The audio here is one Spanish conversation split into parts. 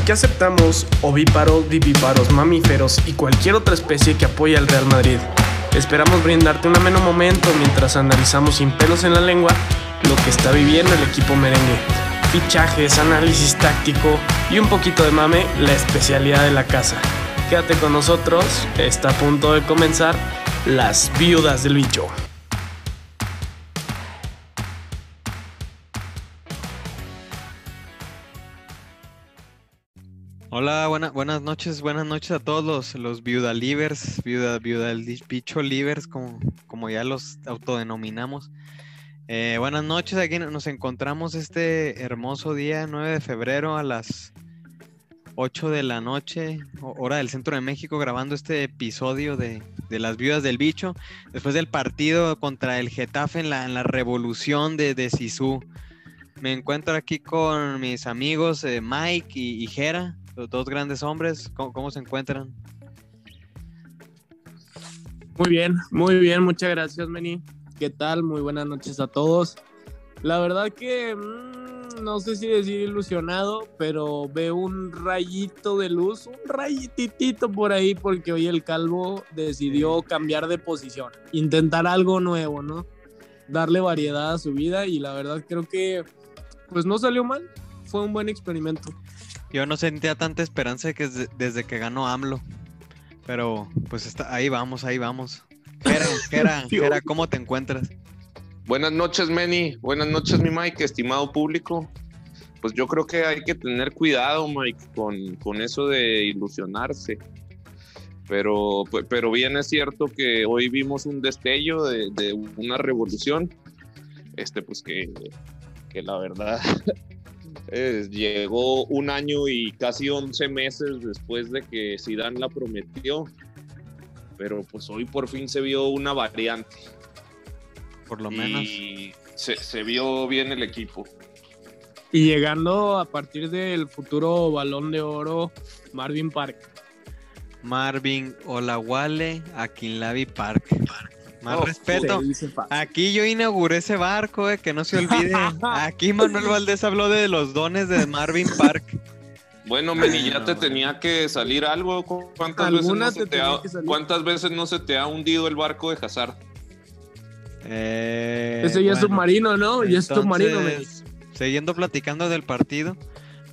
Aquí aceptamos ovíparos, vivíparos, mamíferos y cualquier otra especie que apoye al Real Madrid. Esperamos brindarte un ameno momento mientras analizamos sin pelos en la lengua lo que está viviendo el equipo merengue. Fichajes, análisis táctico y un poquito de mame, la especialidad de la casa. Quédate con nosotros, está a punto de comenzar Las Viudas del Bicho. Hola, buenas noches, buenas noches a todos los, los viuda livers, bicho livers, como, como ya los autodenominamos. Eh, buenas noches, aquí nos encontramos este hermoso día, 9 de febrero a las 8 de la noche, hora del centro de México, grabando este episodio de, las viudas del bicho, después del partido contra el Getafe en la, la revolución de, de. Me encuentro aquí con mis amigos eh, Mike y, y Jera dos grandes hombres, ¿cómo, se encuentran? Muy bien, muy bien, muchas gracias, Meni. ¿Qué tal? Muy buenas noches a todos. La verdad que mm, no sé si decir ilusionado, pero veo un rayito de luz, un rayitito por ahí, porque hoy el calvo decidió cambiar de posición, intentar algo nuevo, ¿no? Darle variedad a su vida y la verdad creo que pues no salió mal, fue un buen experimento. Yo no sentía tanta esperanza que desde que ganó AMLO. Pero pues está, ahí vamos, ahí vamos. Jera, Jera, ¿cómo te encuentras? Buenas noches, Manny. Buenas noches, mi Mike, estimado público. Pues yo creo que hay que tener cuidado, Mike, con, con eso de ilusionarse. Pero, pero bien es cierto que hoy vimos un destello de, de una revolución. Este, pues que, que la verdad llegó un año y casi 11 meses después de que Zidane la prometió, pero pues hoy por fin se vio una variante. Por lo menos. Y se, vio bien el equipo. Y llegando a partir del futuro balón de oro, Marvin Park. Marvin Olawale Akinlavi Park. Más oh, respeto. Aquí yo inauguré ese barco, eh, que no se olvide. Aquí Manuel Valdés habló de los dones de Marvin Park. Bueno, Meni, ya te tenía que salir algo. ¿Cuántas veces, no se te ha, ¿Cuántas veces no se te ha hundido el barco de Hazard? Eh, Ese ya es submarino, ¿no? Ya es submarino, Meni. Siguiendo platicando del partido.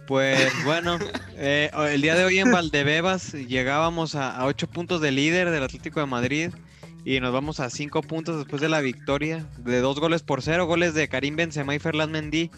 Pues bueno, eh, el día de hoy en Valdebebas llegábamos a, a 8 puntos de líder del Atlético de Madrid y nos vamos a cinco puntos después de la victoria de dos goles por cero, goles de Karim Benzema y Ferland Mendy.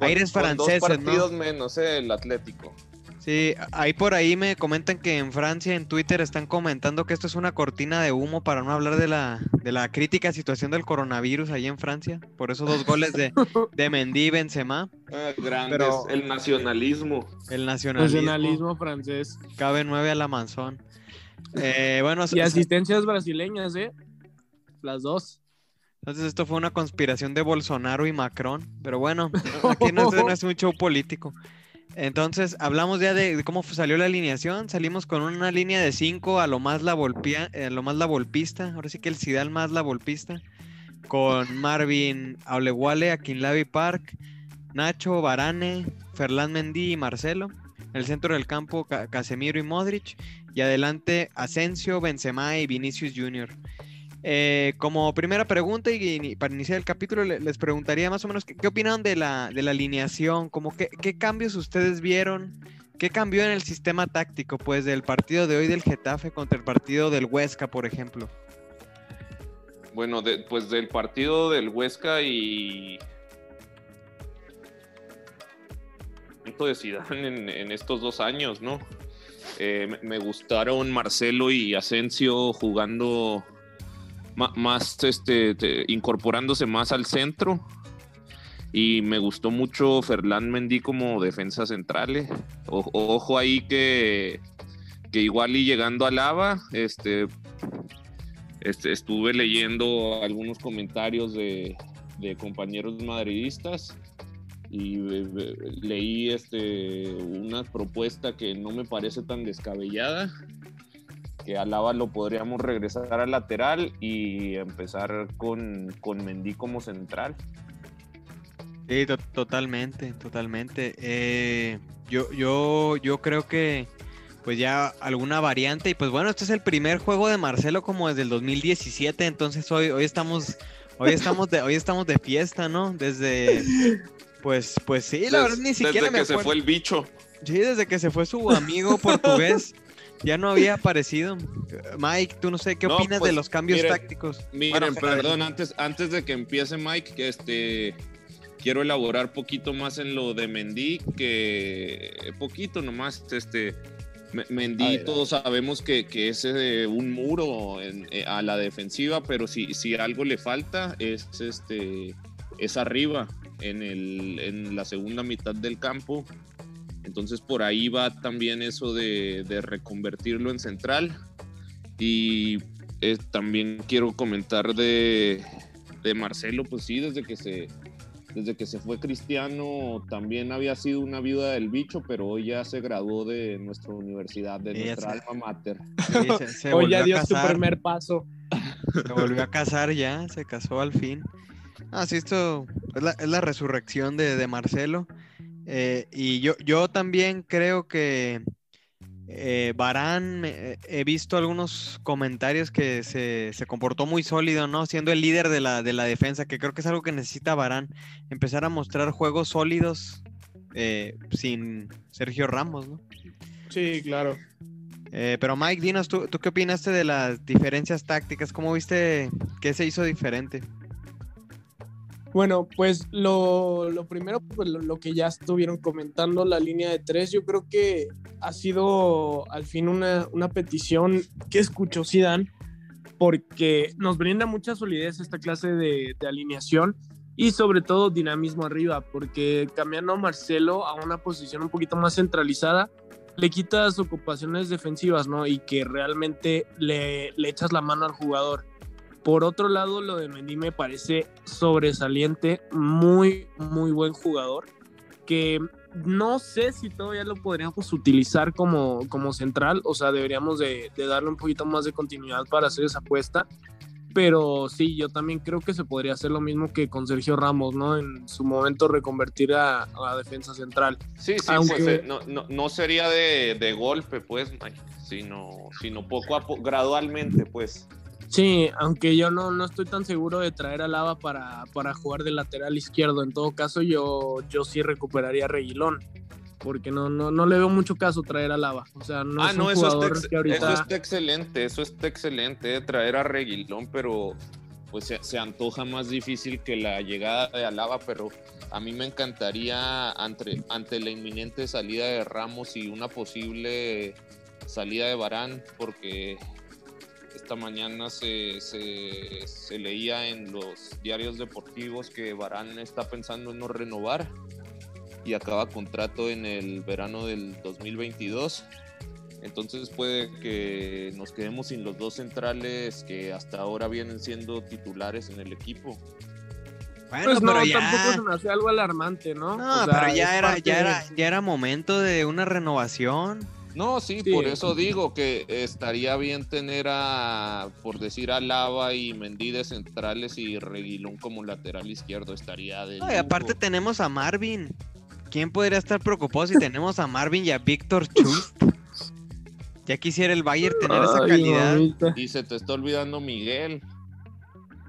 Aires franceses, dos partidos menos eh, el Atlético. Sí, ahí por ahí me comentan que en Francia, en Twitter, están comentando que esto es una cortina de humo para no hablar de la, de la crítica situación del coronavirus ahí en Francia. Por eso dos goles de, de Mendy y Benzema. Ah, Pero el nacionalismo. El nacionalismo. nacionalismo francés. Cabe nueve a la manzón. Eh, bueno, y asistencias brasileñas, ¿eh? Las dos. Entonces esto fue una conspiración de Bolsonaro y Macron, pero bueno, aquí no, es un show político. Entonces hablamos ya de, cómo salió la alineación, salimos con una línea de 5 a lo más la volpía, eh, lo más la volpista, ahora sí que el Sidal más la volpista, con Marvin Aulewale, Akinlavi Park, Nacho, Barane, Ferland Mendy y Marcelo. En el centro del campo, Casemiro y Modric. Y adelante, Asensio, Benzema y Vinicius Jr. Eh, como primera pregunta y, para iniciar el capítulo les preguntaría más o menos qué, opinan de la, de la alineación, como qué, cambios ustedes vieron, qué cambió en el sistema táctico, pues del partido de hoy del Getafe contra el partido del Huesca, por ejemplo. Bueno, pues del partido del Huesca y de en, en estos dos años, ¿no? Eh, me gustaron Marcelo y Asensio jugando más, este, incorporándose más al centro. Y me gustó mucho Ferland Mendy como defensa central. Ojo ahí que, que igual y llegando a Lava, este, este, estuve leyendo algunos comentarios de compañeros madridistas y eh, leí este, una propuesta que no me parece tan descabellada, que Alaba lo podríamos regresar al lateral y empezar con, con Mendy como central. Sí, totalmente, totalmente. Eh, yo, yo, yo creo que pues ya alguna variante. Y pues bueno, este es el primer juego de Marcelo como desde el 2017, entonces hoy, hoy estamos, hoy estamos de, hoy estamos de fiesta, ¿no? Desde pues, pues sí, la verdad ni siquiera desde que se fue el bicho. Sí, desde que se fue su amigo portugués. Ya no había aparecido. Mike, tú no sé, ¿qué opinas de pues, los cambios miren, tácticos? Miren, perdón, antes, antes de que empiece Mike, que este quiero elaborar poquito más en lo de Mendy, que poquito nomás, este Mendy todos sabemos que, que es de un muro en, eh, a la defensiva, pero si, si algo le falta es este es arriba en, el, en la segunda mitad del campo entonces por ahí va también eso de, de reconvertirlo en central. Y eh, también quiero comentar de, de, Marcelo, pues sí, desde que se desde que se fue Cristiano también había sido una viuda del bicho, pero hoy ya se graduó de nuestra universidad, de sí, nuestra se, alma mater. Sí, se, se hoy ya dio su primer paso. Se volvió a casar ya, se casó al fin. Así ah, esto es la, es la resurrección de, de Marcelo. Eh, y yo, yo también creo que eh, Barán, eh, he visto algunos comentarios que se, se, comportó muy sólido, ¿no? Siendo el líder de la, de la defensa, que creo que es algo que necesita Barán, empezar a mostrar juegos sólidos eh, sin Sergio Ramos, ¿no? Sí, claro. Pero Mike, dinos, ¿tú, ¿tú qué opinaste de las diferencias tácticas? ¿Cómo viste qué se hizo diferente? Bueno, pues lo, primero, pues lo, que ya estuvieron comentando, la línea de tres, yo creo que ha sido al fin una, petición que escuchó Zidane, porque nos brinda mucha solidez esta clase de, alineación y sobre todo dinamismo arriba, porque cambiando a Marcelo a una posición un poquito más centralizada, le quitas ocupaciones defensivas, ¿no? Y que realmente le echas la mano al jugador por otro lado, lo de Mendy me parece sobresaliente, muy, muy buen jugador, que no sé si todavía lo podríamos utilizar como, como central, o sea, deberíamos de, de, darle un poquito más de continuidad para hacer esa apuesta, pero sí, yo también creo que se podría hacer lo mismo que con Sergio Ramos, ¿no? En su momento reconvertir a, a defensa central. Sí, sí, Aunque... pues, no, no, no, sería de, de golpe, pues, sino, sino poco a poco, gradualmente, pues. Sí, aunque yo no, no estoy tan seguro de traer a Lava para, para jugar de lateral izquierdo. En todo caso, yo, yo sí recuperaría a Reguilón. Porque no, no, no le veo mucho caso traer a Lava. O sea, no ah, es un no, eso jugador está, que ahorita... eso está excelente, eso está excelente, traer a Reguilón, pero pues se, se, antoja más difícil que la llegada de Alaba, pero a mí me encantaría ante, ante la inminente salida de Ramos y una posible salida de Barán, porque esta mañana se, se, se, leía en los diarios deportivos que Barán está pensando en no renovar y acaba contrato en el verano del 2022. Entonces puede que nos quedemos sin los dos centrales que hasta ahora vienen siendo titulares en el equipo. Bueno, pues no, ya... tampoco se me hace algo alarmante, ¿no? No, o sea, pero ya era, ya, era, ya era momento de una renovación. No, sí, sí, por eso digo que estaría bien tener a, por decir, a Lava y Mendy de centrales y Reguilón como lateral izquierdo. Estaría de. Ay, aparte tenemos a Marvin. ¿Quién podría estar preocupado si tenemos a Marvin y a Víctor Chust? Ya quisiera el Bayern tener esa calidad. Mamita. Y se te está olvidando Miguel.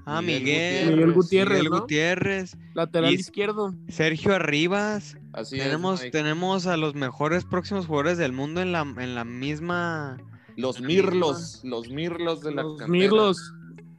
Ah, Miguel. Miguel Gutiérrez. Miguel ¿no? Gutiérrez. Lateral Y- izquierdo. Sergio Arribas. Así tenemos, es. Tenemos a los mejores próximos jugadores del mundo en la, en la misma. Los Mirlos, los Mirlos de la Los cantera. Mirlos.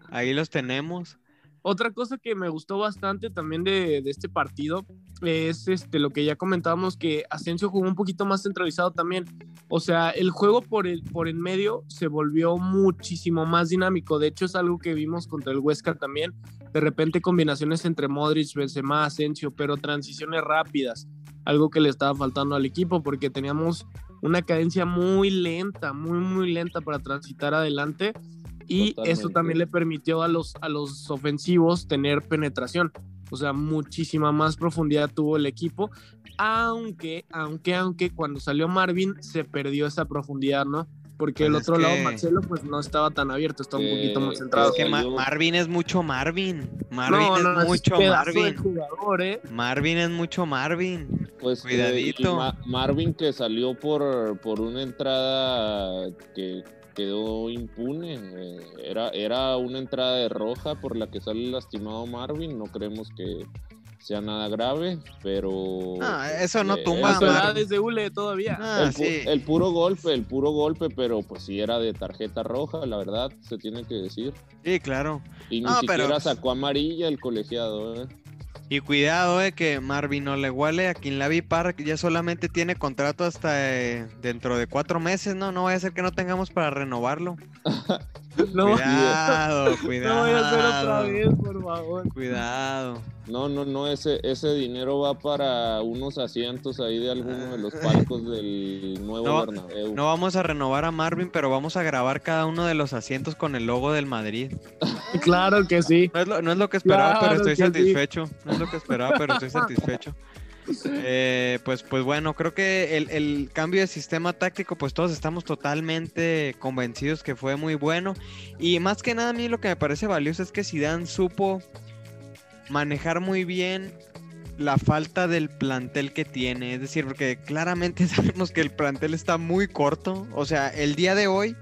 Ahí los tenemos. Otra cosa que me gustó bastante también de, de, este partido es este, lo que ya comentábamos, que Asensio jugó un poquito más centralizado también. O sea, el juego por el, por en medio se volvió muchísimo más dinámico. De hecho, es algo que vimos contra el Huesca también. De repente combinaciones entre Modric, Benzema, Asensio, pero transiciones rápidas. Algo que le estaba faltando al equipo porque teníamos una cadencia muy lenta, muy, muy lenta para transitar adelante y Totalmente. eso también le permitió a los, a los ofensivos tener penetración. O sea, muchísima más profundidad tuvo el equipo, aunque, aunque, aunque cuando salió Marvin se perdió esa profundidad, ¿no? Porque Pues el otro lado que- Marcelo pues no estaba tan abierto, estaba un Eh, poquito más es centrado. Es que Ma- Marvin es mucho Marvin. Marvin no, es no, mucho de Marvin. jugador, ¿eh? Marvin es mucho Marvin. Pues eh, Cuidadito. Ma- Marvin que salió por, por una entrada que quedó impune. eh, era, era una entrada de roja por la que sale lastimado Marvin. No creemos que sea nada grave, pero. Ah, eso no eh, tumba A su a edad Marvin. es de hule todavía. Ah, el, pu- sí. el puro golpe, el puro golpe, pero pues sí era de tarjeta roja, la verdad, se tiene que decir. Sí, claro. Y ni No, pero, siquiera pues- sacó amarilla el colegiado, ¿eh? Y cuidado, eh, que Marvin Oleguale a Kinlavi Park ya solamente tiene contrato hasta eh, dentro de cuatro meses, ¿no? No vaya a ser que no tengamos para renovarlo. No, Cuidado, cuidado. no voy a hacer otra vez, por favor. Cuidado. No, no, no, ese, ese dinero va para unos asientos ahí de alguno de los palcos del nuevo No, Bernabéu. No vamos a renovar a Marvin, pero vamos a grabar cada uno de los asientos con el logo del Madrid. Claro que sí. No es lo, no es lo que esperaba, Claro pero estoy sí. satisfecho. No es lo que esperaba, pero estoy satisfecho. Eh, pues, pues bueno, creo que el, el cambio de sistema táctico, pues todos estamos totalmente convencidos que fue muy bueno. Y más que nada, a mí lo que me parece valioso es que Zidane supo manejar muy bien la falta del plantel que tiene. Es decir, porque claramente sabemos que el plantel está muy corto. O sea, el día de hoy,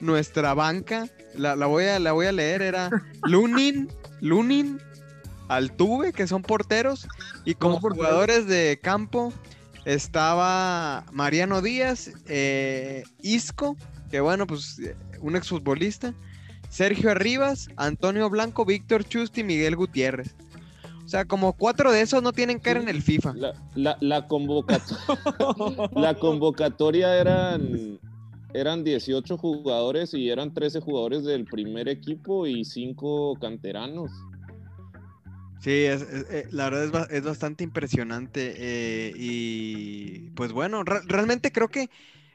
nuestra banca, la, la voy, a, la voy a leer, era Lunin, Lunin, Altuve, que son porteros, y como porteros. jugadores de campo estaba Mariano Díaz, eh, Isco, que bueno, pues eh, un exfutbolista, Sergio Arribas, Antonio Blanco, Víctor Chusti y Miguel Gutiérrez. O sea, como cuatro de esos no tienen cara en el FIFA. La, la, la, convocato- la convocatoria eran, eran 18 jugadores y eran 13 jugadores del primer equipo y 5 canteranos. Sí, es, es- eh, la verdad es, es bastante impresionante. eh, y pues bueno, re- realmente creo que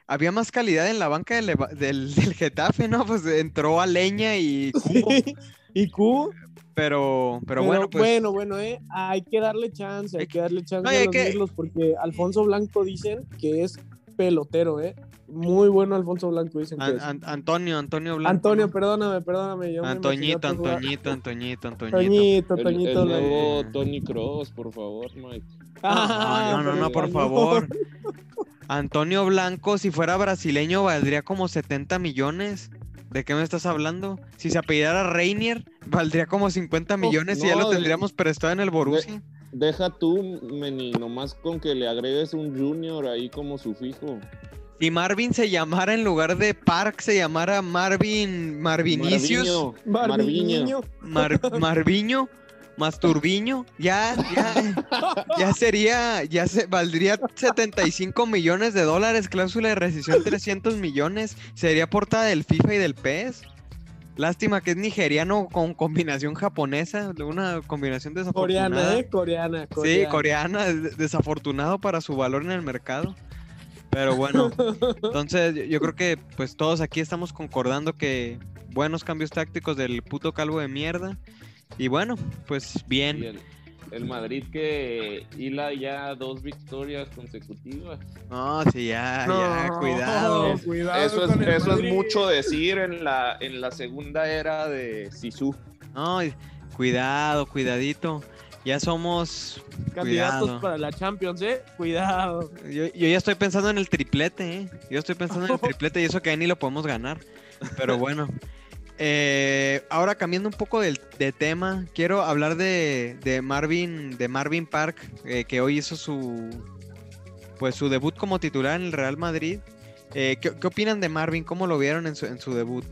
había más calidad en la banca del, del, del Getafe, ¿no? Pues entró a Leña y Cubo, ¿Y Q? pero, pero Pero bueno, pues bueno, bueno, eh, hay que darle chance, hay que darle chance no, a los que- porque Alfonso Blanco dicen que es pelotero, eh. Muy bueno Alfonso Blanco dicen que An- es. An- Antonio, Antonio Blanco. Antonio, perdóname, perdóname. Yo Antoñito. Antoñito, Antoñito, Antoñito. Toñito, El, nuevo la- Tony Cross, por favor, Mike. Ah, No, no, no, no, por favor. Antonio Blanco, si fuera brasileño, valdría como 70 millones. ¿De qué me estás hablando? Si se apellidara Reinier, valdría como 50 millones y ya lo de- tendríamos prestado en el Borussia. Deja tú, Meni, nomás con que le agregues un junior ahí como sufijo. Si Marvin se llamara en lugar de Park, se llamara Marvin Marvinicius, Marviño, Marviño. Mar- Marviño, Masturbiño, ya, ya, ya sería, ya se valdría 75 millones de dólares, cláusula de rescisión 300 millones, sería portada del FIFA y del PES. Lástima que es nigeriano con combinación japonesa, una combinación desafortunada. Coreana, eh, coreana, Sí, coreana, des- desafortunado para su valor en el mercado. Pero bueno, entonces yo- creo que pues todos aquí estamos concordando que buenos cambios tácticos del puto calvo de mierda. Y bueno, pues Y bien. El, Madrid que hila ya dos victorias consecutivas. No, sí, ya, ya, cuidado. cuidado Eso es, mucho decir en la, en la segunda era de Sisu. No, cuidado, cuidadito. Ya somos Candidatos Cuidado. para la Champions, eh. Cuidado. Yo, yo ya estoy pensando en el triplete, ¿eh? Yo estoy pensando en el triplete y eso que ahí ni lo podemos ganar. Pero bueno. Eh, ahora cambiando un poco de, tema, quiero hablar de, Marvin, de Marvin Park, eh, que hoy hizo su pues su debut como titular en el Real Madrid. Eh, ¿qué, qué opinan de Marvin? ¿Cómo lo vieron en su, en su debut?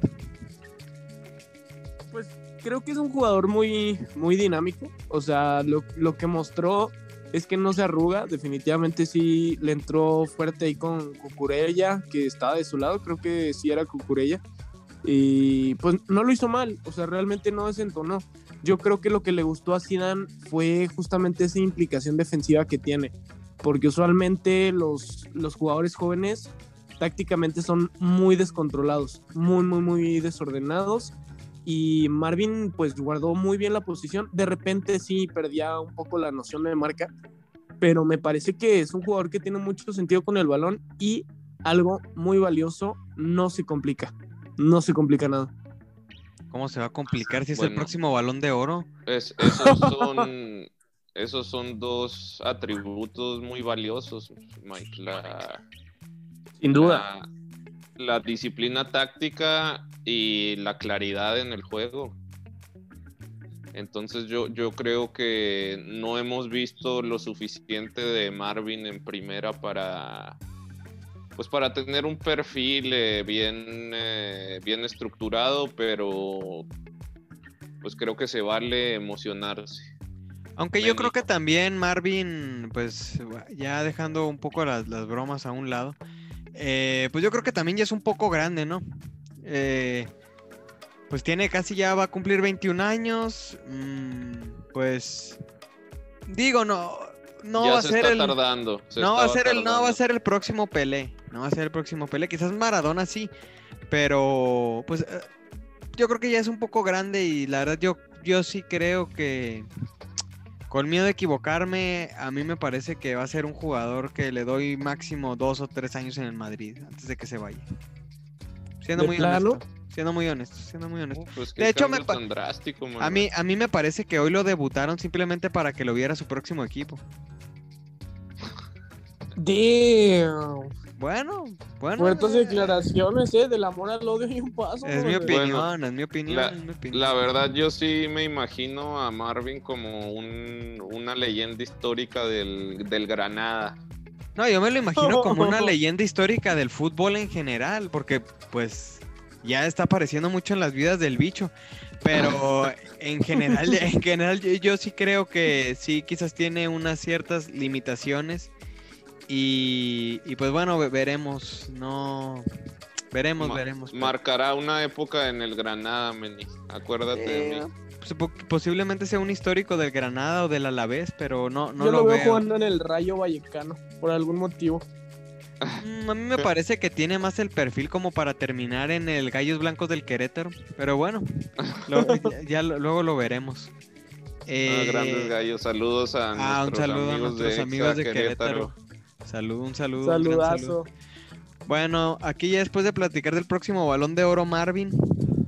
Pues creo que es un jugador muy, muy dinámico. O sea, lo, lo que mostró es que no se arruga. Definitivamente sí le entró fuerte ahí con Cucurella, que estaba de su lado. Creo que sí era Cucurella. Y pues no lo hizo mal. O sea, realmente no desentonó. Yo creo que lo que le gustó a Zidane fue justamente esa implicación defensiva que tiene. Porque usualmente los, los jugadores jóvenes tácticamente son muy descontrolados, muy, muy, muy desordenados y Marvin pues guardó muy bien la posición. De repente sí perdía un poco la noción de marca, pero me parece que es un jugador que tiene mucho sentido con el balón y algo muy valioso, no se complica. No se complica nada. ¿Cómo se va a complicar si es el próximo balón de oro? Es- esos, son, esos son dos atributos muy valiosos, Mike. La, Sin duda. La, la disciplina táctica y la claridad en el juego. Entonces yo, yo creo que no hemos visto lo suficiente de Marvin en primera para pues para tener un perfil eh, bien, eh, bien estructurado, pero pues creo que se vale emocionarse. Aunque yo creo que también Marvin, pues ya dejando un poco las, las bromas a un lado, eh, pues yo creo que también ya es un poco grande, ¿no? Eh, pues tiene casi ya va a cumplir 21 años, mm, pues digo, no, no ya va a se ser está el... tardando. se No va a ser el, no va a ser el próximo Pelé. No va a ser el próximo Pelé. Quizás Maradona sí. Pero pues eh, yo creo que ya es un poco grande y la verdad yo, yo sí creo que con miedo de equivocarme, a mí me parece que va a ser un jugador que le doy máximo dos o tres años en el Madrid antes de que se vaya. Siendo ¿De muy plano? honesto. Siendo muy honesto, siendo muy honesto. Uh, pues, De hecho, me tan drástico, A mí, a mí me parece que hoy lo debutaron simplemente para que lo viera su próximo equipo. Damn. Bueno, bueno. Fuertes eh, declaraciones, ¿eh? Del amor al odio y un paso. Es mi opinión, es mi opinión, la- es mi opinión. La verdad, yo sí me imagino a Marvin como un- una leyenda histórica del, del Granada. No, yo me lo imagino como una leyenda histórica del fútbol en general, porque pues ya está apareciendo mucho en las vidas del bicho. Pero en general, en general yo, yo sí creo que sí, quizás tiene unas ciertas limitaciones. Y, y, pues bueno, ve- veremos. No. Veremos, Ma- veremos. pero- Marcará una época en el Granada, Meni. Acuérdate de Eh, mí. pues, po- posiblemente sea un histórico del Granada o del Alavés, pero no, no Yo lo, lo veo, veo. jugando en el Rayo Vallecano, por algún motivo. Mm, A mí me parece que tiene más el perfil como para terminar en el Gallos Blancos del Querétaro. Pero bueno, lo- ya, ya lo- luego lo veremos. Ah, Eh, grandes gallos. Saludos a ah, un nuestros saludo a amigos nuestros de, amigos de Querétaro. Salud, un saludo. un gran Saludazo. Bueno, aquí ya después de platicar del próximo balón de oro Marvin,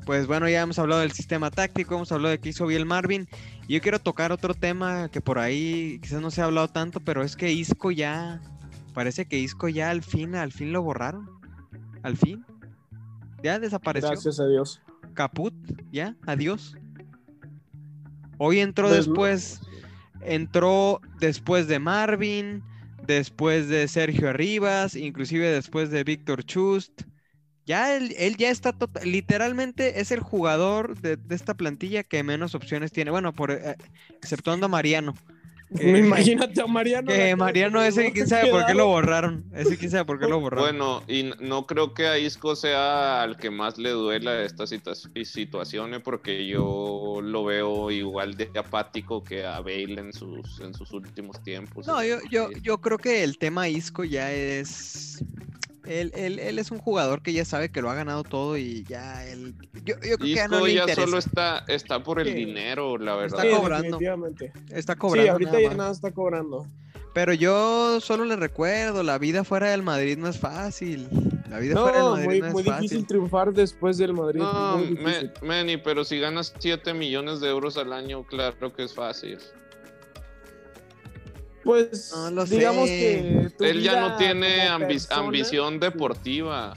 pues bueno, ya hemos hablado del sistema táctico, hemos hablado de qué hizo bien Marvin. Y yo quiero tocar otro tema que por ahí quizás no se ha hablado tanto, pero es que Isco ya, parece que Isco ya al fin, al fin lo borraron. Al fin. Ya desapareció. Gracias a Dios. Caput, ya, adiós. Hoy entró después, entró después de Marvin, después de Sergio Arribas, inclusive después de Víctor Chust. Ya él, él ya está tota- literalmente es el jugador de, esta plantilla que menos opciones tiene. Bueno, por eh, exceptuando a Mariano. Que- Imagínate a Mariano. Que Mariano ese quién sabe por qué lo borraron. Ese quién sabe por qué lo borraron. Bueno, y no creo que a Isco sea al que más le duela esta situa- situación, porque yo lo veo igual de apático que a Bale en sus, en sus últimos tiempos. No, yo, yo, yo creo que el tema Isco ya es. Él, él, él es un jugador que ya sabe que lo ha ganado todo y ya él. Yo, yo creo que ya no Isco le ya interesa. solo está, está por el Sí. dinero, la verdad. Está Sí, cobrando. definitivamente. Está cobrando. Sí, ahorita nada ya nada está cobrando. Pero yo solo le recuerdo: la vida fuera del Madrid no es fácil. La vida fuera del No, Madrid muy, no es muy fácil. difícil triunfar después del Madrid. No. Manny, pero si ganas 7 millones de euros al año, claro que es fácil. Pues No lo sé. digamos que tu Él ya vida no tiene como ambi- persona- ambición deportiva.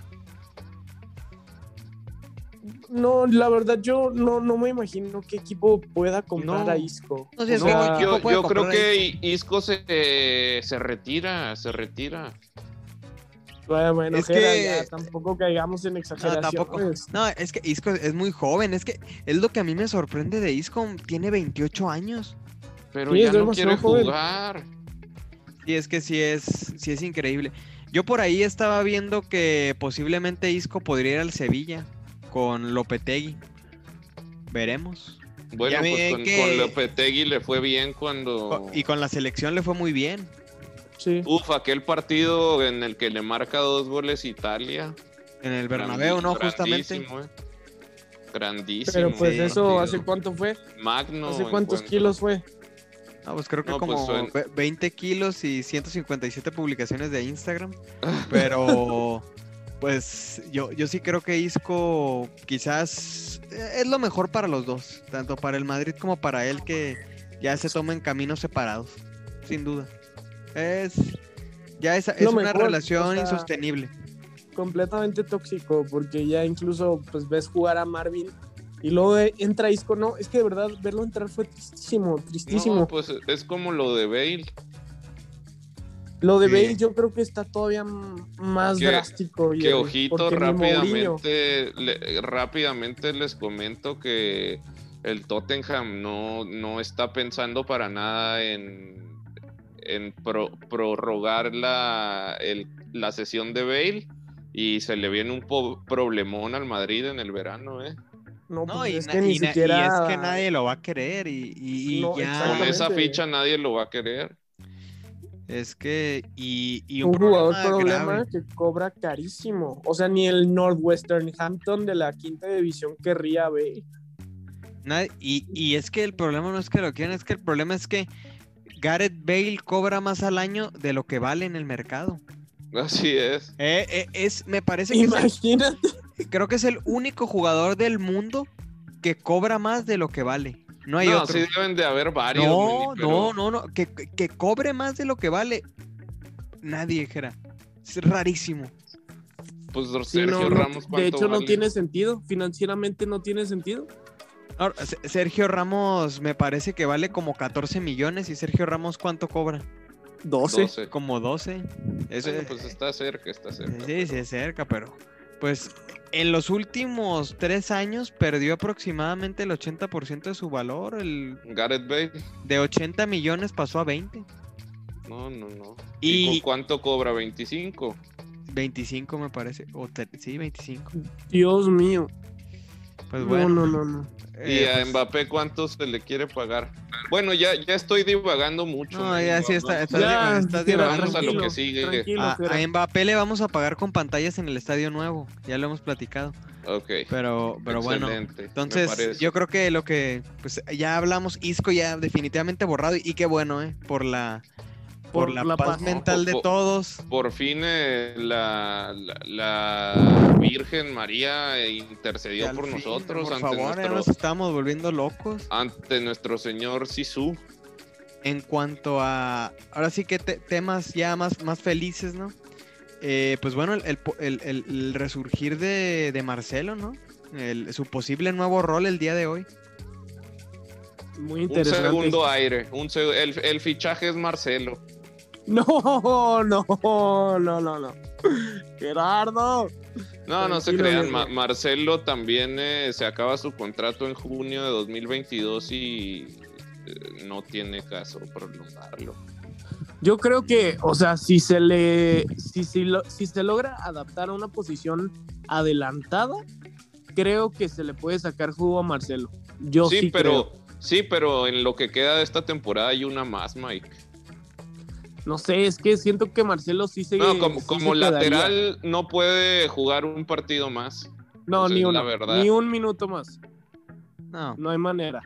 No, la verdad yo no, no me imagino qué equipo pueda comprar No. a Isco. No, es que no, Yo, yo creo que Isco se, eh, se retira, se retira. bueno, bueno, Es Jera, que- ya tampoco caigamos en No, exageraciones. tampoco. No, es que Isco es muy joven. Es que es lo que a mí me sorprende de Isco. Tiene 28 años. Pero Sí, ya no quiere joven. Y es que sí es, sí es increíble. Yo por ahí estaba viendo que posiblemente Isco podría ir al Sevilla con Lopetegui. Veremos. Bueno, pues con, que- con Lopetegui le fue bien cuando... Y con la selección le fue muy bien. Sí. Uf, aquel partido en el que le marca dos goles Italia. En el Bernabéu, ¿no? Justamente. Grandísimo, eh. Grandísimo. Pero pues sí, eso, partido. ¿hace cuánto fue? Magno. ¿Hace cuántos encuentro. kilos fue? Ah, pues creo que No, pues como ve- 20 kilos y 157 publicaciones de Instagram. Pero, pues yo, yo sí creo que Isco quizás eh, es lo mejor para los dos, tanto para el Madrid como para él, que ya se tomen caminos separados, sin duda. Es, ya es, es una mejor, relación o sea, insostenible. completamente tóxico, porque ya incluso pues ves jugar a Marvin y luego eh, entra Isco, no, es que de verdad verlo entrar fue tristísimo, tristísimo. No, pues es como lo de Bale. Lo de Sí. Bale yo creo que está todavía más Que- drástico. Que ojito, rápidamente, le- rápidamente les comento que el Tottenham no, no está pensando para nada en, en pro- prorrogar la, el- la sesión de Bale y se le viene un po- problemón al Madrid en el verano, ¿eh? No, No, pues y, es que ni y na- y siquiera... es que nadie lo va a querer y, y- y No, Con ya exactamente. esa ficha nadie lo va a querer. es que y, y un jugador problema grave. que cobra carísimo. O sea, ni el Northwestern Hampton de la quinta división querría ver. Nadie- y, y es que el problema no es que lo quieran, es que el problema es que Gareth Bale cobra más al año de lo que vale en el mercado. Así es. Eh, eh, es, me parece que es Imagínate. el- creo que es el único jugador del mundo que cobra más de lo que vale. No hay no, otro. sí deben de haber varios. no, Mini, pero- no, no, no, que, que- cobre más de lo que vale. Nadie, Jera. Es rarísimo. Pues Sergio no, no, Ramos, de ¿cuánto hecho, no tiene sentido. Financieramente no tiene sentido. Ahora, Sergio Ramos me parece que vale como 14 millones y Sergio Ramos ¿cuánto cobra? 12. 12. Como 12. Eso, Bueno, pues está cerca, está cerca. Sí, sí, es cerca, pero pues en los últimos tres años perdió aproximadamente el 80% de su valor. El, Gareth Bale. de 80 millones pasó a 20. No, no, no. Y- ¿Y cu- cuánto cobra? 25. 25 me parece. O te- sí, 25. Dios mío. Pues bueno. No, no, no, no. ¿Y eh, a pues, Mbappé cuánto se le quiere pagar? Bueno, ya, ya estoy divagando mucho. No, ya sí está- estás Ya, estás divagando. Vamos a lo que sigue. a, a Mbappé le vamos a pagar con pantallas en el estadio nuevo. Ya lo hemos platicado. Ok. Pero, pero bueno. Entonces, yo creo que lo que, pues ya hablamos, Isco ya definitivamente borrado y qué bueno, ¿eh? Por la, por, Por la, la paz, paz. mental de todos. Por fin eh, la, la, la Virgen María Que intercedió por fin, nosotros por ante, favor, ya nuestro, nos estamos volviendo locos. ante nuestro Señor Sisu. En cuanto a, ahora sí que te- temas ya más, más felices, ¿no? Eh, pues bueno, el, el el- resurgir de, de Marcelo, ¿no? El- su posible nuevo rol el día de hoy. Muy Un interesante. segundo aire. Un seg- el, el fichaje es Marcelo. No, no, no, no, no. Gerardo. No, no se crean. Ma- Marcelo también eh, se acaba su contrato en junio de 2022 y eh, no tiene caso prolongarlo. Yo creo que, o sea, si se le, si, si, lo- si se logra adaptar a una posición adelantada, creo que se le puede sacar jugo a Marcelo. Yo sí, sí, pero creo. sí, pero en lo que queda de esta temporada hay una más, Mike. No sé, es que siento que Marcelo sí se. No, como, sí como se quedaría. lateral no puede jugar un partido más. No, ni uno. la verdad. Ni un minuto más. No, No hay manera.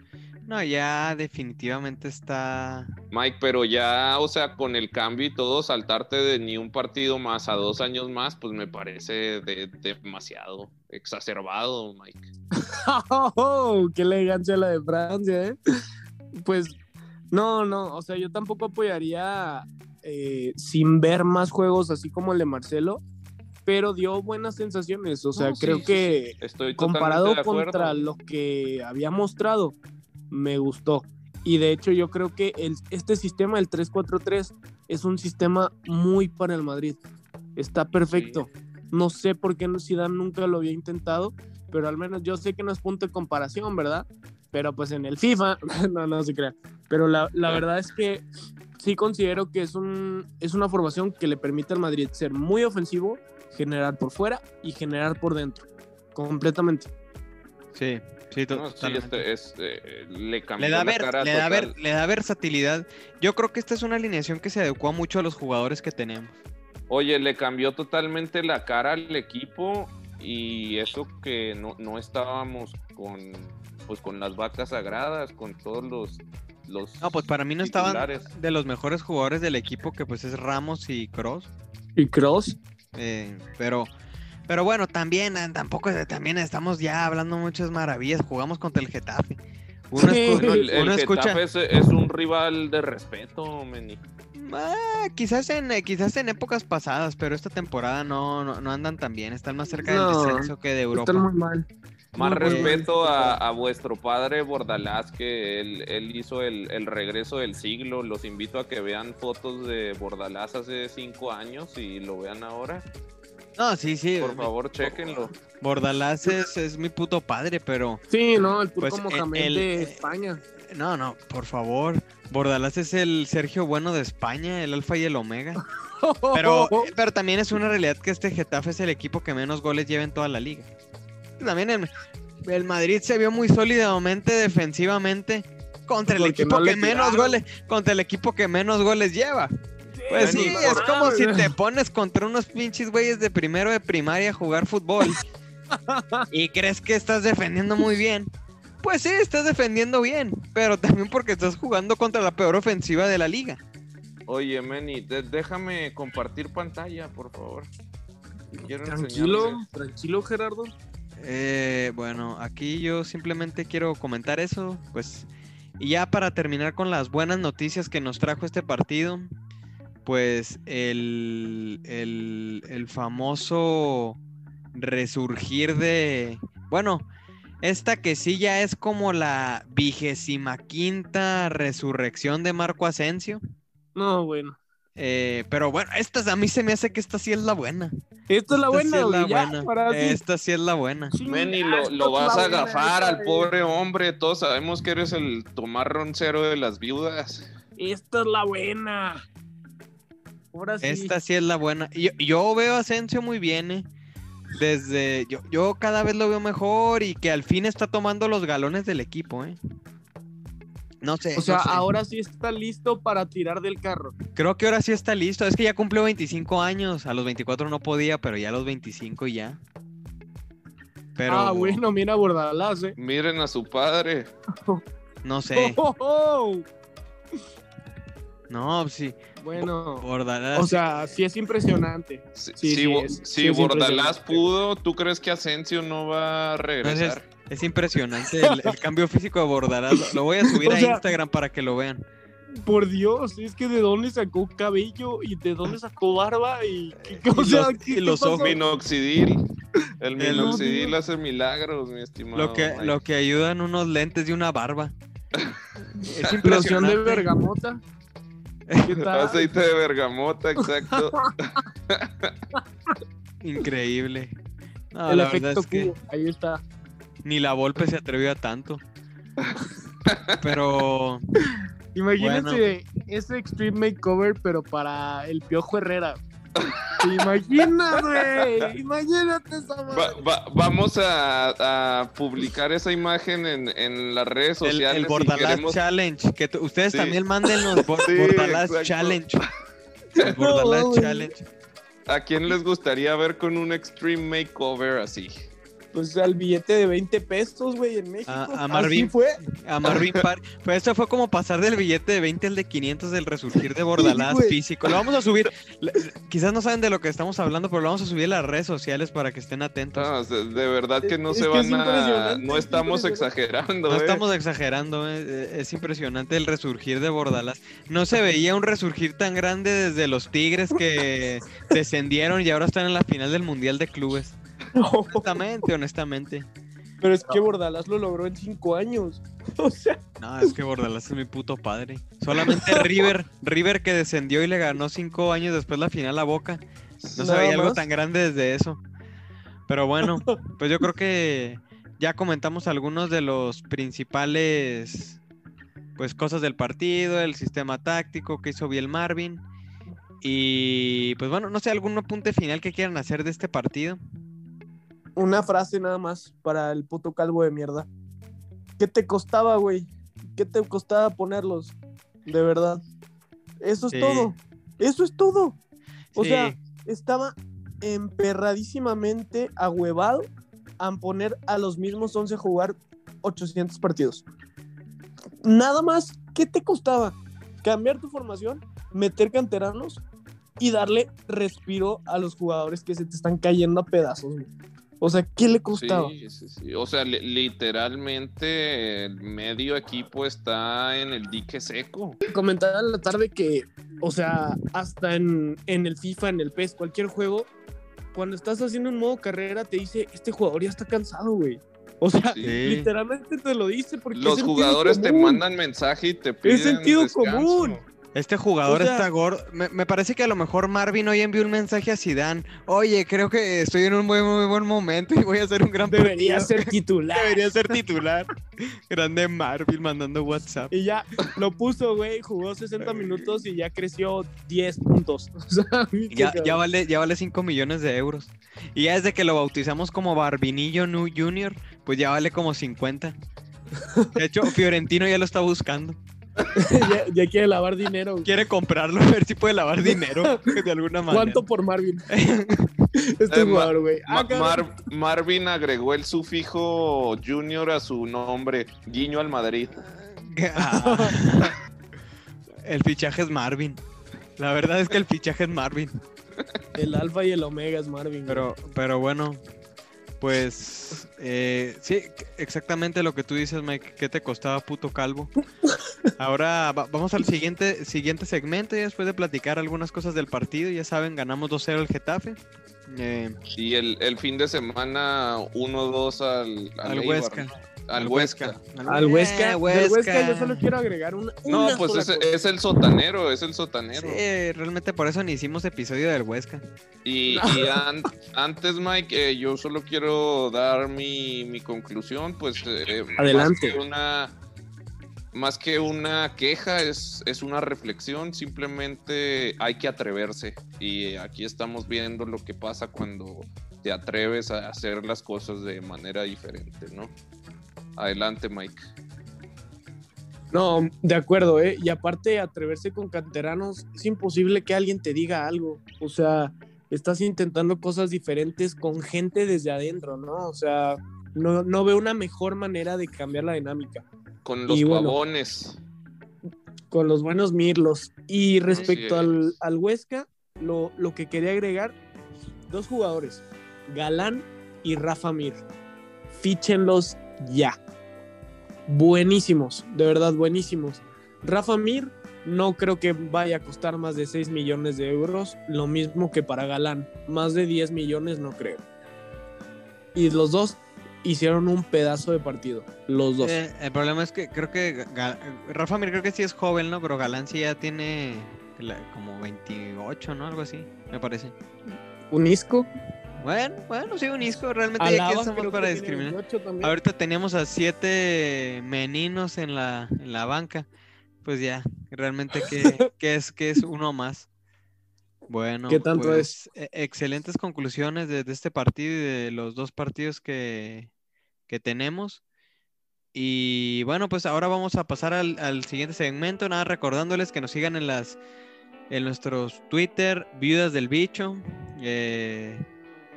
no, ya definitivamente está. Mike, pero ya, o sea, con el cambio y todo, saltarte de ni un partido más a dos años más, pues me parece de- demasiado exacerbado, Mike. ¡Oh, ¡Qué elegancia la de Francia, eh! Pues no, no, o sea, yo tampoco apoyaría eh, sin ver más juegos así como el de Marcelo, pero dio buenas sensaciones, o sea, No, creo sí, que Estoy comparado contra lo que había mostrado, me gustó. Y de hecho yo creo que el, este sistema, el 3-4-3, es un sistema muy para el Madrid. Está perfecto. No sé por qué Zidane nunca lo había intentado, pero al menos yo sé que no es punto de comparación, ¿verdad? Pero pues en el FIFA, no, no se crea. Pero la, la verdad es que sí considero que es, un, es una formación que le permite al Madrid ser muy ofensivo, generar por fuera y generar por dentro. Completamente. Sí, sí, to- No, sí, totalmente. este, eh, le da, la ver- cara le, da total. ver- le da versatilidad. Yo creo que esta es una alineación que se adecua mucho a los jugadores que tenemos. Oye, le cambió totalmente la cara al equipo y eso que no, no estábamos con pues con las vacas sagradas, con todos los los No, pues para mí no estaban de los mejores jugadores del equipo, que pues es Ramos y Cross. ¿Y Cross? Eh, pero, pero bueno, también, eh, tampoco, también estamos ya hablando muchas maravillas. Jugamos contra el Getafe. Uno, Sí. escu- el, el uno escucha, Getafe es, es un rival de respeto, Meni. Ah, quizás en eh, quizás en épocas pasadas, pero esta temporada no, no, no andan tan bien. Están más cerca No, del descenso que de Europa. Están muy mal. Más respeto a, a vuestro padre Bordalás, que él, él hizo el, el regreso del siglo. Los invito a que vean fotos de Bordalás hace cinco años y lo vean ahora. No, sí, sí. Por favor, chequenlo. Bordalás es, es mi puto padre, pero Sí, ¿no? El turco Pues, Mohamed el- de España. no, no, por favor. Bordalás es el Sergio Bueno de España, el alfa y el omega. Pero, pero también es una realidad que este Getafe es el equipo que menos goles lleva en toda la liga. También el, el Madrid se vio muy sólidamente defensivamente contra el Porque equipo no que menos goles, contra el equipo que menos goles lleva. Pues sí, es como si te pones contra unos pinches güeyes de primero de primaria a jugar fútbol y crees que estás defendiendo muy bien. Pues sí, estás defendiendo bien, pero también porque estás jugando contra la peor ofensiva de la liga. Oye, Meni, déjame compartir pantalla, por favor. Quiero Tranquilo, enseñarles. tranquilo, Gerardo. Eh, bueno, aquí yo simplemente quiero comentar eso, pues, y ya para terminar con las buenas noticias que nos trajo este partido, pues el, el, el famoso resurgir de, bueno, esta que sí ya es como la vigésima quinta resurrección de Marco Asensio, No, bueno. Eh, pero bueno, esta a mí se me hace que esta sí es la buena. Esta es la Esta buena, sí es la buena. sí. Esta sí es la buena. Lo, lo vas a buena, agafar al pobre hombre. Todos sabemos que eres el Tomás Roncero de las viudas. Esta es la buena. Ahora sí. Esta sí es la buena. Yo, yo veo a Asensio muy bien, ¿eh? Desde. Yo, yo cada vez lo veo mejor y que al fin está tomando los galones del equipo, ¿eh? No sé. O sea, no sé. ahora sí está listo para tirar del carro. Creo que ahora sí está listo. Es que ya cumplió 25 años. A los 24 no podía, pero ya a los 25 ya. Pero. Ah, bueno, mira Bordalás, eh. Miren a su padre. No sé. Oh, oh, oh. No, sí. Bueno, Bordalás. o sea, sí es impresionante. Si, Sí, si sí, es- sí es Bordalás impresionante. pudo, ¿tú crees que Asensio no va a regresar? Es impresionante el, el cambio físico de Bordalás. Lo, lo voy a subir O a sea- Instagram para que lo vean. Por Dios, es que de dónde sacó cabello y de dónde sacó barba y, qué- o Y sea, los- ¿qué- y qué los pasó? ojos. Minoxidil. El minoxidil hace milagros, mi estimado. Lo que, Mike. lo que ayudan unos lentes y una barba. Es Loción de bergamota. Aceite de bergamota, exacto. Increíble. No, El la verdad efecto es que ahí está. Ni la Volpe se atrevió a tanto. Pero Imagínate ese Extreme Makeover, pero para el Piojo Herrera. ¿Te imaginas, güey? Imagínate esa Va- madre. va- vamos a, a publicar esa imagen en, en las redes el, sociales. el si Bordalás queremos- Challenge, que ustedes Sí. también manden los Bor- Sí, Bordalás exacto. Challenge. El Bordalás No. Challenge. ¿A quién les gustaría ver con un extreme makeover así? Pues al billete de 20 pesos, güey, en México. A- a Así Marvin. fue. A Marvin Park. Pues esto fue como pasar del billete de 20 al de 500 del resurgir de Bordalás físico. Lo vamos a subir. Quizás no saben de lo que estamos hablando, pero lo vamos a subir a las redes sociales para que estén atentos. No, de, verdad que no Es se que es van a... No es estamos impresionante. exagerando, No ¿eh? estamos exagerando, eh, eh, es impresionante el resurgir de Bordalás. No se veía un resurgir tan grande desde los Tigres que descendieron y ahora están en la final del Mundial de Clubes. Honestamente, honestamente. Pero es que Bordalás lo logró en 5 años. O sea, No, es que Bordalás es mi puto padre. Solamente River, River que descendió y le ganó cinco años después la final a Boca. No se veía algo tan grande desde eso. Pero bueno, pues yo creo que ya comentamos algunos de los principales pues cosas del partido, el sistema táctico que hizo bien Marvin. Y pues bueno, no sé, algún apunte final que quieran hacer de este partido. Una frase nada más para el puto calvo de mierda. ¿Qué te costaba, güey? ¿Qué te costaba ponerlos? De verdad. Eso es Sí. todo. Eso es todo. O Sí. sea, estaba emperradísimamente ahuevado a poner a los mismos 11 a jugar 800 partidos. Nada más ¿qué te costaba? Cambiar tu formación, meter canteranos y darle respiro a los jugadores que se te están cayendo a pedazos. güey. O sea, ¿qué le costaba? Sí, sí, sí. O sea, li- literalmente el medio equipo está en el dique seco. Comentaba en la tarde que, o sea, hasta en, en el FIFA, en el PES, cualquier juego, cuando estás haciendo un modo carrera, te dice, este jugador ya está cansado, güey. O sea, Sí. literalmente te lo dice porque es Los sentido jugadores te mandan mensaje y te piden sentido descanso. común. Este jugador O sea- está gordo. Me, me parece que a lo mejor Marvin hoy envió un mensaje a Zidane. Oye, creo que estoy en un muy, muy buen momento y voy a hacer un gran Debería partido". ser titular. Debería ser titular. Grande Marvin mandando WhatsApp. Y ya lo puso, güey, jugó 60 minutos y ya creció 10 puntos. O sea, Ya, ya vale, ya vale 5 millones de euros. Y ya desde que lo bautizamos como Barbinillo Nu- Junior, pues ya vale como 50. De hecho, Fiorentino ya lo está buscando. ya, ya quiere lavar dinero. güey. Quiere comprarlo, a ver si puede lavar dinero de alguna manera. ¿Cuánto por Marvin? este Eh, jugador, güey. Ah. Mar- Marvin agregó el sufijo junior a su nombre, guiño al Madrid. Ah. El fichaje es Marvin. La verdad es que el fichaje es Marvin. El alfa y el omega es Marvin. güey. Pero, pero bueno, pues eh, sí, exactamente lo que tú dices, Mike. ¿Qué te costaba, puto calvo? Ahora va- vamos al siguiente, siguiente segmento y después de platicar algunas cosas del partido. Ya saben, ganamos 2-0 el Getafe. Eh, Y el, el fin de semana 1-2 al, al Huesca. ¿no? Al Huesca. Al Huesca, Eh, del Huesca yo solo quiero agregar una, No, pues sola es, cosa. es el sotanero, es el sotanero. Sí, realmente por eso ni hicimos episodio del Huesca. Y, y an- antes, Mike, eh, yo solo quiero dar mi, mi conclusión, pues... eh, Adelante. Más que una, más que una queja, es, es una reflexión, simplemente hay que atreverse. Y aquí estamos viendo lo que pasa cuando te atreves a hacer las cosas de manera diferente, ¿no? Adelante, Mike. No, de acuerdo, ¿eh? Y aparte, atreverse con canteranos, es imposible que alguien te diga algo. O sea, estás intentando cosas diferentes con gente desde adentro, ¿no? O sea, no, no veo una mejor manera de cambiar la dinámica. Con los bueno. pavones. Con los buenos Mirlos. Y respecto al, al Huesca, lo, lo que quería agregar, dos jugadores, Galán y Rafa Mir. Fíchenlos ya. Buenísimos, de verdad buenísimos. Rafa Mir no creo que vaya a costar más de 6 millones de euros, lo mismo que para Galán. Más de 10 millones no creo. Y los dos hicieron un pedazo de partido, los dos. Eh, el problema es que creo que Ga- Rafa Mir creo que sí es joven, ¿no? Pero Galán sí ya tiene como 28, ¿no? Algo así, me parece. Un Isco. Bueno, bueno, sí, un isco, realmente ya que que para discriminar. 28 también. Ahorita teníamos a siete meninos en la, en la banca. Pues ya, realmente que, que es, que es uno más. Bueno, ¿Qué tanto pues, e- excelentes conclusiones de, de este partido y de los dos partidos que, que tenemos. Y bueno, pues ahora vamos a pasar al, al siguiente segmento. Nada, recordándoles que nos sigan en las en nuestros Twitter, Viudas del Bicho. eh,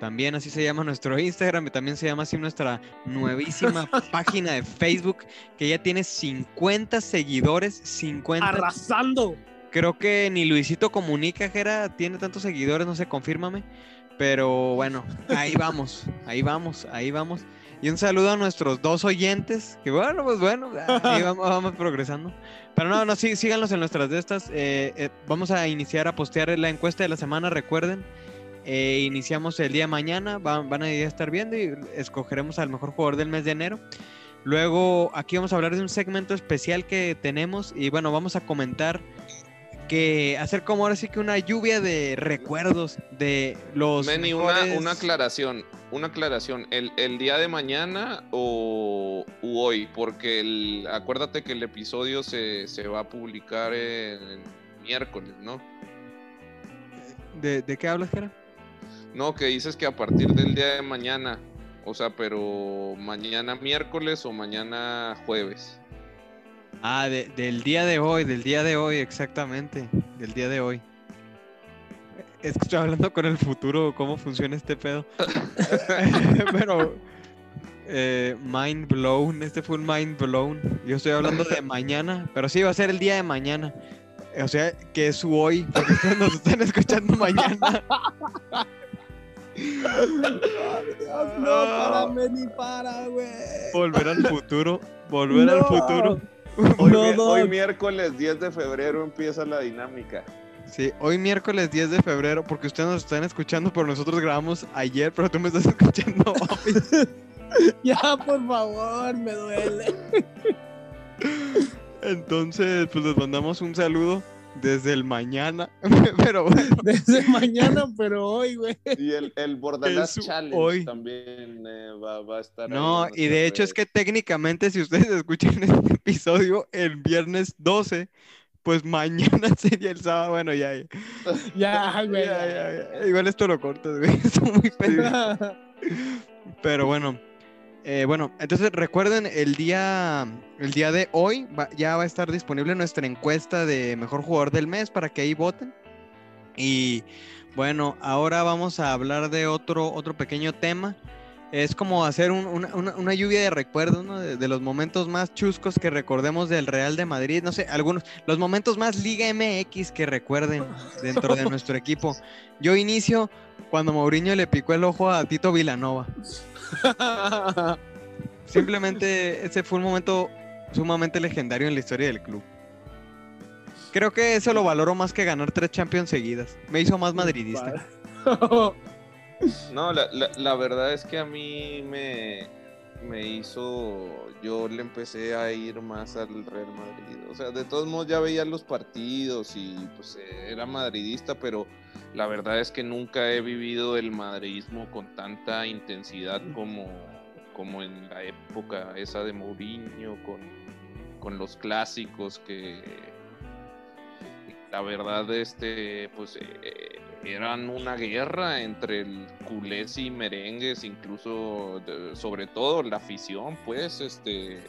también así se llama nuestro Instagram y también se llama así nuestra nuevísima página de Facebook que ya tiene 50 seguidores. 50. Arrasando. Creo que ni Luisito Comunica, Jera, tiene tantos seguidores, no sé, confírmame. Pero bueno, ahí vamos, ahí vamos, ahí vamos. Y un saludo a nuestros dos oyentes, que bueno, pues bueno, ahí vamos, vamos progresando. Pero no, no, sí, síganos en nuestras de estas. eh, eh, vamos a iniciar a postear la encuesta de la semana, recuerden. Eh, iniciamos el día de mañana, van, van a estar viendo y escogeremos al mejor jugador del mes de enero. Luego aquí vamos a hablar de un segmento especial que tenemos y bueno, vamos a comentar que hacer como ahora sí que una lluvia de recuerdos de los Meni, mejores- una aclaración, una aclaración. ¿El, el día de mañana o u hoy? Porque el, acuérdate que el episodio se, se va a publicar el miércoles, ¿no? ¿De, de qué hablas, Jera? No, que dices que a partir del día de mañana. O sea, pero mañana miércoles o mañana jueves. Ah, de- del día de hoy, del día de hoy, exactamente, del día de hoy. Es que estoy hablando con el futuro, cómo funciona este pedo. Pero eh, mind blown. Este fue un mind blown. Yo estoy hablando de mañana, pero sí va a ser el día de mañana. O sea, que es su hoy, porque ustedes nos están escuchando mañana. no, párame ni para, güey. Volver al futuro. Volver al futuro. Hoy, No, mi- Doc. hoy miércoles 10 de febrero empieza la dinámica. Sí, hoy miércoles 10 de febrero, porque ustedes nos están escuchando, pero nosotros grabamos ayer, pero tú me estás escuchando hoy. Ya, por favor, me duele. Entonces, pues les mandamos un saludo desde el mañana. Pero bueno, Desde mañana, pero hoy, güey. Y el, el Bordalas Challenge hoy. también eh, va, va a estar. ahí no, y de hecho es que técnicamente si ustedes escuchan este episodio el viernes 12, pues mañana sería el sábado. Bueno, ya, ya. Ya, güey. Ya, ya, ya. Igual esto lo cortas, güey. Esto muy pendejo. Pero bueno, eh, bueno, entonces recuerden el día, el día de hoy va- ya va a estar disponible nuestra encuesta de mejor jugador del mes para que ahí voten. Y bueno, ahora vamos a hablar de otro, otro pequeño tema. Es como hacer un- una, una- una lluvia de recuerdos, ¿no? De, de los momentos más chuscos que recordemos del Real de Madrid. No sé, algunos, los momentos más Liga MX que recuerden dentro de nuestro equipo. Yo inicio cuando Mourinho le picó el ojo a Tito Vilanova. Simplemente ese fue un momento sumamente legendario en la historia del club. Creo que eso lo valoro más que ganar tres Champions seguidas. Me hizo más madridista. No, la, la- la verdad es que a mí me, me hizo. Yo le empecé a ir más al Real Madrid. O sea, de todos modos ya veía los partidos y pues era madridista, pero la verdad es que nunca he vivido el madridismo con tanta intensidad como, como en la época esa de Mourinho, con, con los clásicos que la verdad este pues eh, eran una guerra entre el culés y merengues incluso de- sobre todo la afición pues este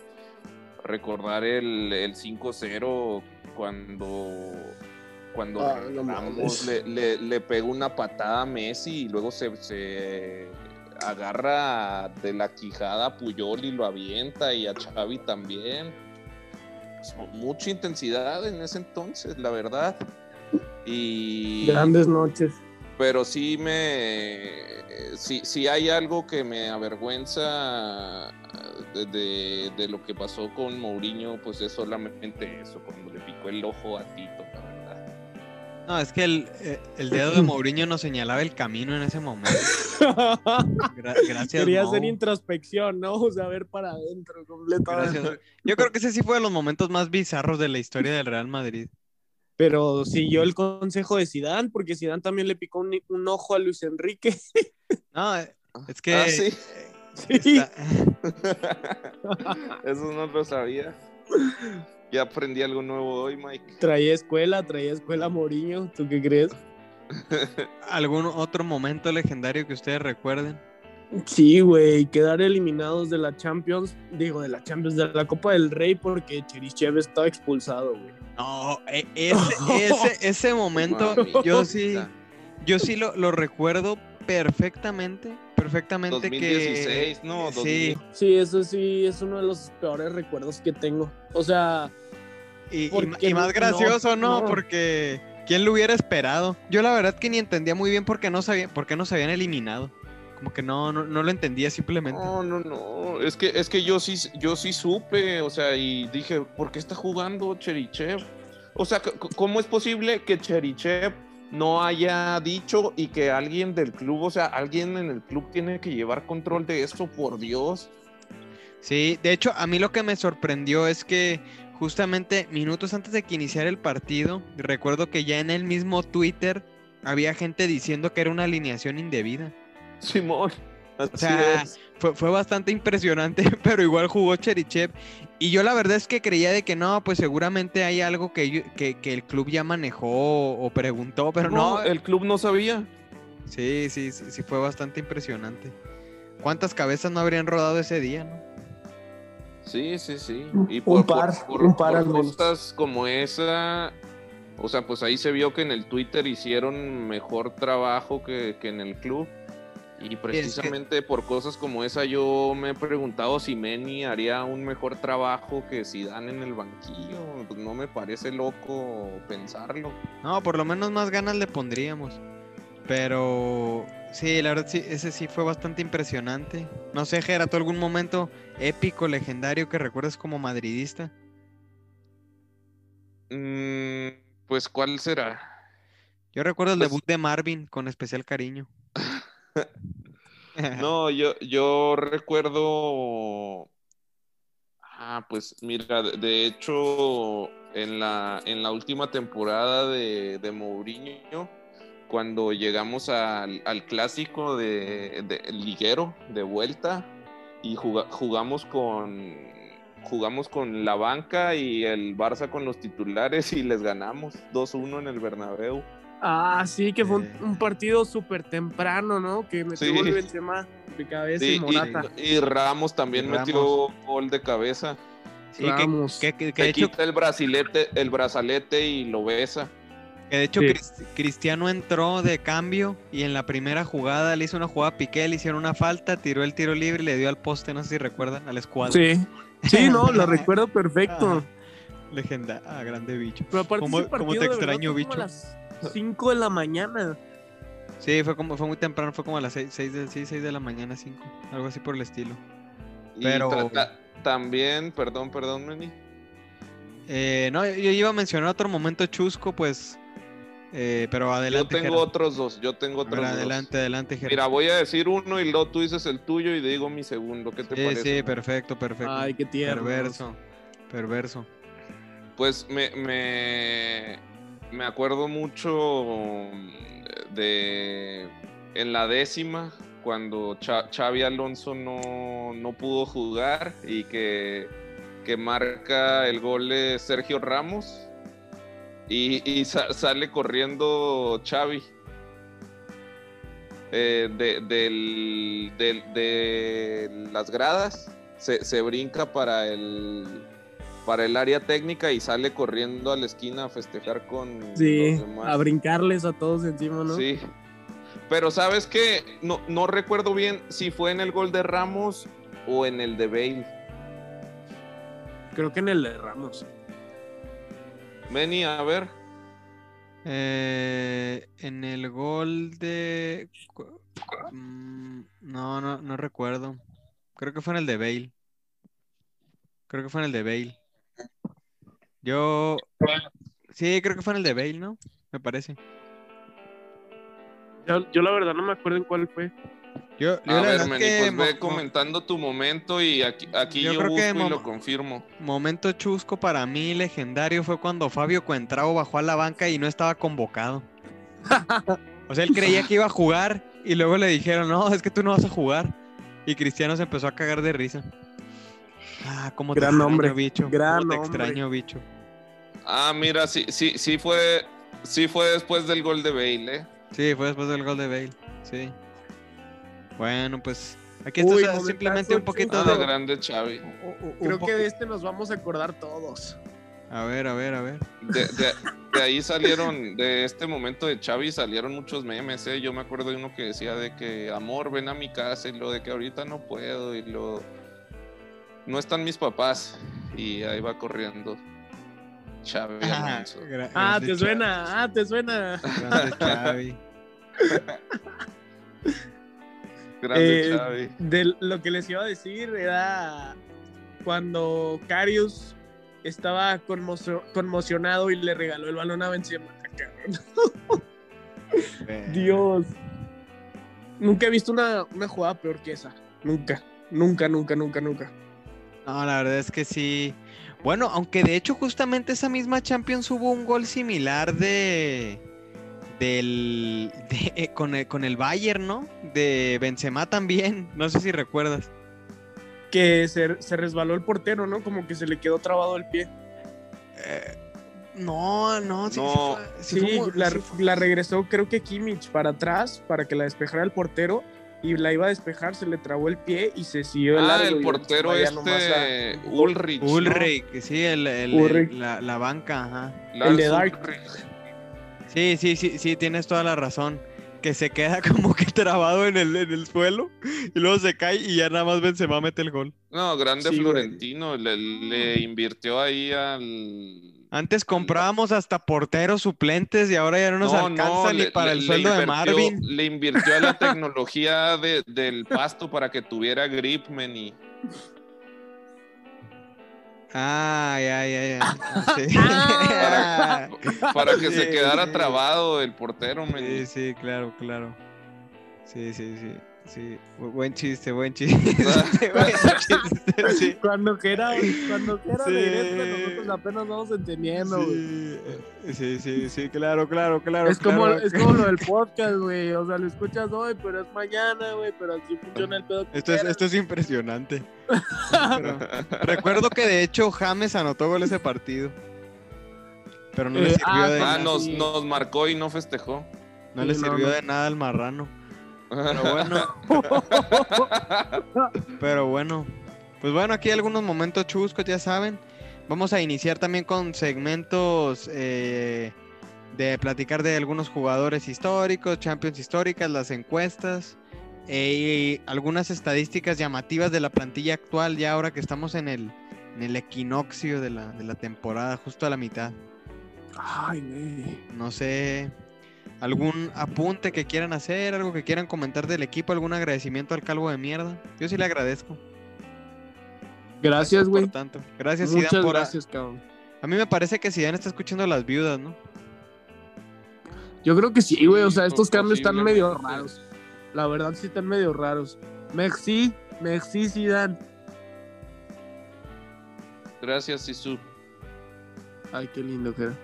recordar el, el 5-0 cuando cuando Ah, Ramos le, le pegó una patada a Messi y luego se, se agarra de la quijada a Puyol y lo avienta y a Xavi también pues, mucha intensidad en ese entonces, la verdad. Y Grandes noches. pero sí me sí, sí hay algo que me avergüenza de, de- de lo que pasó con Mourinho, pues es solamente eso, cuando le picó el ojo a Tito, la verdad. No, es que el, eh, el dedo de Mourinho nos señalaba el camino en ese momento. Gra- gracias, Quería Mou. hacer introspección, ¿no? O sea, ver para adentro completamente. Gracias. Yo creo que ese sí fue de los momentos más bizarros de la historia del Real Madrid. Pero siguió el consejo de Zidane, porque Zidane también le picó un, un ojo a Luis Enrique. No, eh, es que Ah, sí. Sí. está- Eso no lo sabía. Ya aprendí algo nuevo hoy, Mike. Traía escuela, traía escuela Moriño. ¿Tú qué crees? algún otro momento legendario que ustedes recuerden. Sí, güey, quedar eliminados de la Champions, digo, de la Champions, de la Copa del Rey, porque Cherichev estaba expulsado, güey. No, e- ese, ese, ese momento yo sí, yo sí lo, lo recuerdo perfectamente, perfectamente 2016, que no, sí, 2000. Sí, eso sí, es uno de los peores recuerdos que tengo. O sea, y, y- Porque y más gracioso, ¿no? no. Porque quién lo hubiera esperado. Yo la verdad que ni entendía muy bien por qué no sabían, por qué nos habían eliminado. Como que no, no, no lo entendía simplemente. No, no, no. Es que, es que yo sí, yo sí supe, o sea, y dije, ¿por qué está jugando Cherichev? O sea, ¿cómo es posible que Cherichev no haya dicho y que alguien del club, o sea, alguien en el club tiene que llevar control de eso, por Dios? Sí, de hecho, a mí lo que me sorprendió es que justamente minutos antes de que iniciara el partido, recuerdo que ya en el mismo Twitter había gente diciendo que era una alineación indebida. Simón. Así sea, es. Fue, fue bastante impresionante, pero igual jugó Cherichev. Y yo la verdad es que creía de que no, pues seguramente hay algo que, yo- que, que el club ya manejó o, o preguntó, pero no. el club no sabía. Sí, sí, sí, sí, fue bastante impresionante. ¿Cuántas cabezas no habrían rodado ese día, no? Sí, sí, sí. Y Un por, par, por- por- un par por cosas como esa, o sea, pues ahí se vio que en el Twitter hicieron mejor trabajo que, que en el club. Y precisamente por cosas como esa yo me he preguntado si Meni haría un mejor trabajo que si dan en el banquillo. Pues no me parece loco pensarlo. No, por lo menos más ganas le pondríamos. Pero sí, la verdad sí, ese sí fue bastante impresionante. No sé, Gera, ¿tú algún momento épico, legendario que recuerdes como madridista? Mm, pues, ¿cuál será? Yo recuerdo el Pues- debut de Marvin con especial cariño. No, yo, yo recuerdo. Ah, pues mira, de, hecho, en la, en la última temporada de, de Mourinho, cuando llegamos al, al clásico de, de liguero de vuelta y juga- jugamos con jugamos con la banca y el Barça con los titulares y les ganamos 2-1 en el Bernabéu. Ah, sí, que fue un, Eh. un partido súper temprano, ¿no? Que metió Sí. gol Benzema de cabeza Sí, y Morata. y, y Ramos también Y metió gol de cabeza. Sí, que, Vamos. que- que- que hecho, quita el brasilete, el brazalete y lo besa. que de hecho Sí. Cristiano entró de cambio y en la primera jugada le hizo una jugada a Piqué, le hicieron una falta, tiró el tiro libre y le dio al poste, no sé si recuerdan, al escuadro. Sí, sí, no, lo recuerdo perfecto. Legenda, ah, grande bicho. Pero aparte ¿Cómo- cómo te verdad extraño, bicho? las 5 de la mañana. Sí, fue como fue muy temprano, fue como a las 6, de, sí, seis de la mañana, 5, algo así por el estilo. Pero- también, perdón, perdón, Meni. Eh, no, yo, iba a mencionar otro momento chusco, pues, eh, pero adelante. yo tengo otros dos, yo tengo A ver, otros dos. adelante, adelante. Mira, voy a decir uno y luego tú dices el tuyo y digo mi segundo. ¿Qué te sí, parece? sí, perfecto, perfecto. Ay, qué tierno. perverso, perverso. Pues me, me, me acuerdo mucho de en la décima, cuando Xavi Alonso no, no pudo jugar y que, que marca el gol de Sergio Ramos y, y sa- sale corriendo Xavi. eh, de, del- del- de las gradas, se brinca para el, para el área técnica y sale corriendo a la esquina a festejar con Sí, los demás. a brincarles a todos encima, ¿no? Sí. Pero sabes que no, no recuerdo bien si fue en el gol de Ramos o en el de Bale. Creo que en el de Ramos. Meni, a ver. Eh, en el gol de... Mm, No, no, no recuerdo. Creo que fue en el de Bale. Creo que fue en el de Bale. Yo... Sí, creo que fue en el de Bale, ¿no? Me parece. Yo, yo la verdad no me acuerdo en cuál fue. Yo, yo A la ver, verdad Meni, que pues ve comentando tu momento y aquí, aquí Yo yo, creo que busco y lo confirmo. Momento chusco para mí, legendario, fue cuando Fabio Cuentrao bajó a la banca y no estaba convocado. O sea, él creía que iba a jugar y luego le dijeron, no, es que tú no vas a jugar. Y Cristiano se empezó a cagar de risa. Ah, cómo te Gran extraño, hombre, bicho. gran cómo te hombre. extraño, bicho. Ah, mira, sí, sí, sí fue, sí fue después del gol de Bale, ¿eh? Sí, fue después del gol de Bale. Sí. Bueno, pues aquí esto Uy, simplemente un poquito Ah, de... grande Xavi. un- un Creo que de este nos vamos a acordar todos. A ver, a ver, a ver. De, de- de ahí salieron, de este momento de Xavi salieron muchos memes, ¿eh? Yo me acuerdo de uno que decía de que, amor, ven a mi casa, y lo de que ahorita no puedo, y lo... No están mis papás, y ahí va corriendo. Gra- Ah, grande te suena, ah, te suena. grande. Grande Eh, Xavi. De lo que les iba a decir era cuando Carius estaba conmocio- conmocionado y le regaló el balón a Benzema. cabrón. Dios. Nunca he visto una, una jugada peor que esa. Nunca, nunca, nunca, nunca, nunca. No, la verdad es que sí. Bueno, aunque de hecho justamente esa misma Champions hubo un gol similar de del de- eh, con el, con el Bayern, ¿no? De Benzema también, no sé si recuerdas. Que se, se resbaló el portero, ¿no? Como que se le quedó trabado el pie. Eh, no, no, sí, sí fue- Sí, fue la, sí la regresó creo que Kimmich para atrás para que la despejara el portero y la iba a despejar, se le trabó el pie y se siguió el Ah, largo el portero este, a- Ulrich. ¿no? Ulrich, sí, el, el- Ulrich. el- la, la banca, ajá. Lars El de Dark. Ulrich. Sí, sí, sí, sí, tienes toda la razón. que se queda como que trabado en el, en el suelo y luego se cae y ya nada más Benzema mete el gol. No, grande Sí. Florentino, le, le invirtió ahí al... Antes comprábamos hasta porteros suplentes y ahora ya no nos alcanza ni le- para el sueldo de Marvin. Le invirtió a la tecnología de- del pasto para que tuviera grip, man, y... Ah, ya, ya, ya. Sí. Para, para que se quedara trabado el portero, man. Sí, sí, claro, claro. Sí, sí, sí. Sí, Bu- buen chiste, buen chiste. buen chiste, sí. Cuando quiera, cuando quiera Sí. regrese, nosotros apenas vamos entendiendo. Sí, sí, sí, sí, claro, claro, claro. Es como, claro. es como lo del podcast, güey. O sea, lo escuchas hoy, pero es mañana, güey. Pero así funciona el pedo. que Esto es, esto es impresionante. Pero- recuerdo que de hecho James anotó gol ese partido. Pero no le Eh, sirvió ah, de Ah, nada. nos, sí. nos marcó y no festejó. No le no, sirvió no. de nada al marrano. Pero bueno. Pero bueno. Pues bueno, aquí algunos momentos chuscos, ya saben. Vamos a iniciar también con segmentos eh, de platicar de algunos jugadores históricos, champions históricas, las encuestas eh, y algunas estadísticas llamativas de la plantilla actual, ya ahora que estamos en el, en el equinoccio de la, de la temporada, justo a la mitad. Ay, güey. No sé, algún apunte que quieran hacer, algo que quieran comentar del equipo, algún agradecimiento al calvo de mierda. Yo sí le agradezco. Gracias, güey. por tanto. Gracias, Zidane, Muchas por a- gracias, cabrón. A mí me parece que Zidane está escuchando a las viudas, ¿no? Yo creo que sí, güey. O sea, estos cambios están medio raros. La verdad, sí están medio raros. Merci, merci, Zidane. Gracias, Sisu. Ay, qué lindo que era.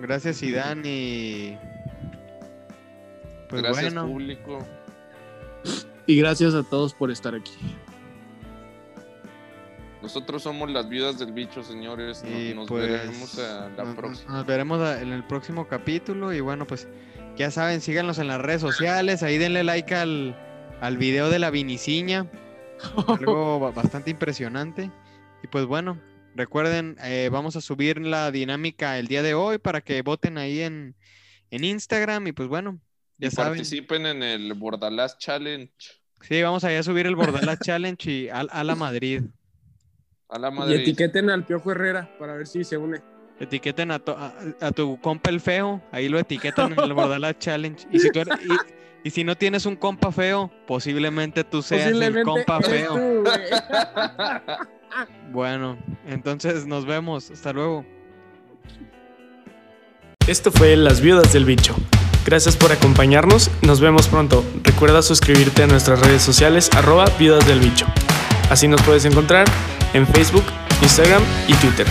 Gracias, Zidane y... Pues Gracias, bueno, público. Y gracias a todos por estar aquí. Nosotros somos las viudas del bicho, señores. Y nos pues, veremos a la nos- próxima. Nos veremos a- en el próximo capítulo y bueno, pues ya saben, síganos en las redes sociales, ahí denle like al, al video de la viniciña, algo ba- bastante impresionante. Y pues bueno, recuerden, eh, vamos a subir la dinámica el día de hoy para que voten ahí en, en Instagram y pues bueno, ya y saben. participen en el Bordalás Challenge. Sí, vamos allá a subir el Bordala Challenge y al- a, la Madrid. A la Y madre. etiqueten al Piojo Herrera para ver si se une. Etiqueten a, to- a, a tu compa el feo, ahí lo etiquetan en el Bordala Challenge. Y si, tú eres- y, y si no tienes un compa feo, posiblemente tú seas el compa feo. tú. Bueno, entonces nos vemos. Hasta luego. Esto fue Las Viudas del Bicho. Gracias por acompañarnos, nos vemos pronto. Recuerda suscribirte a nuestras redes sociales arroba Viudas del Bicho. Así nos puedes encontrar en Facebook, Instagram y Twitter.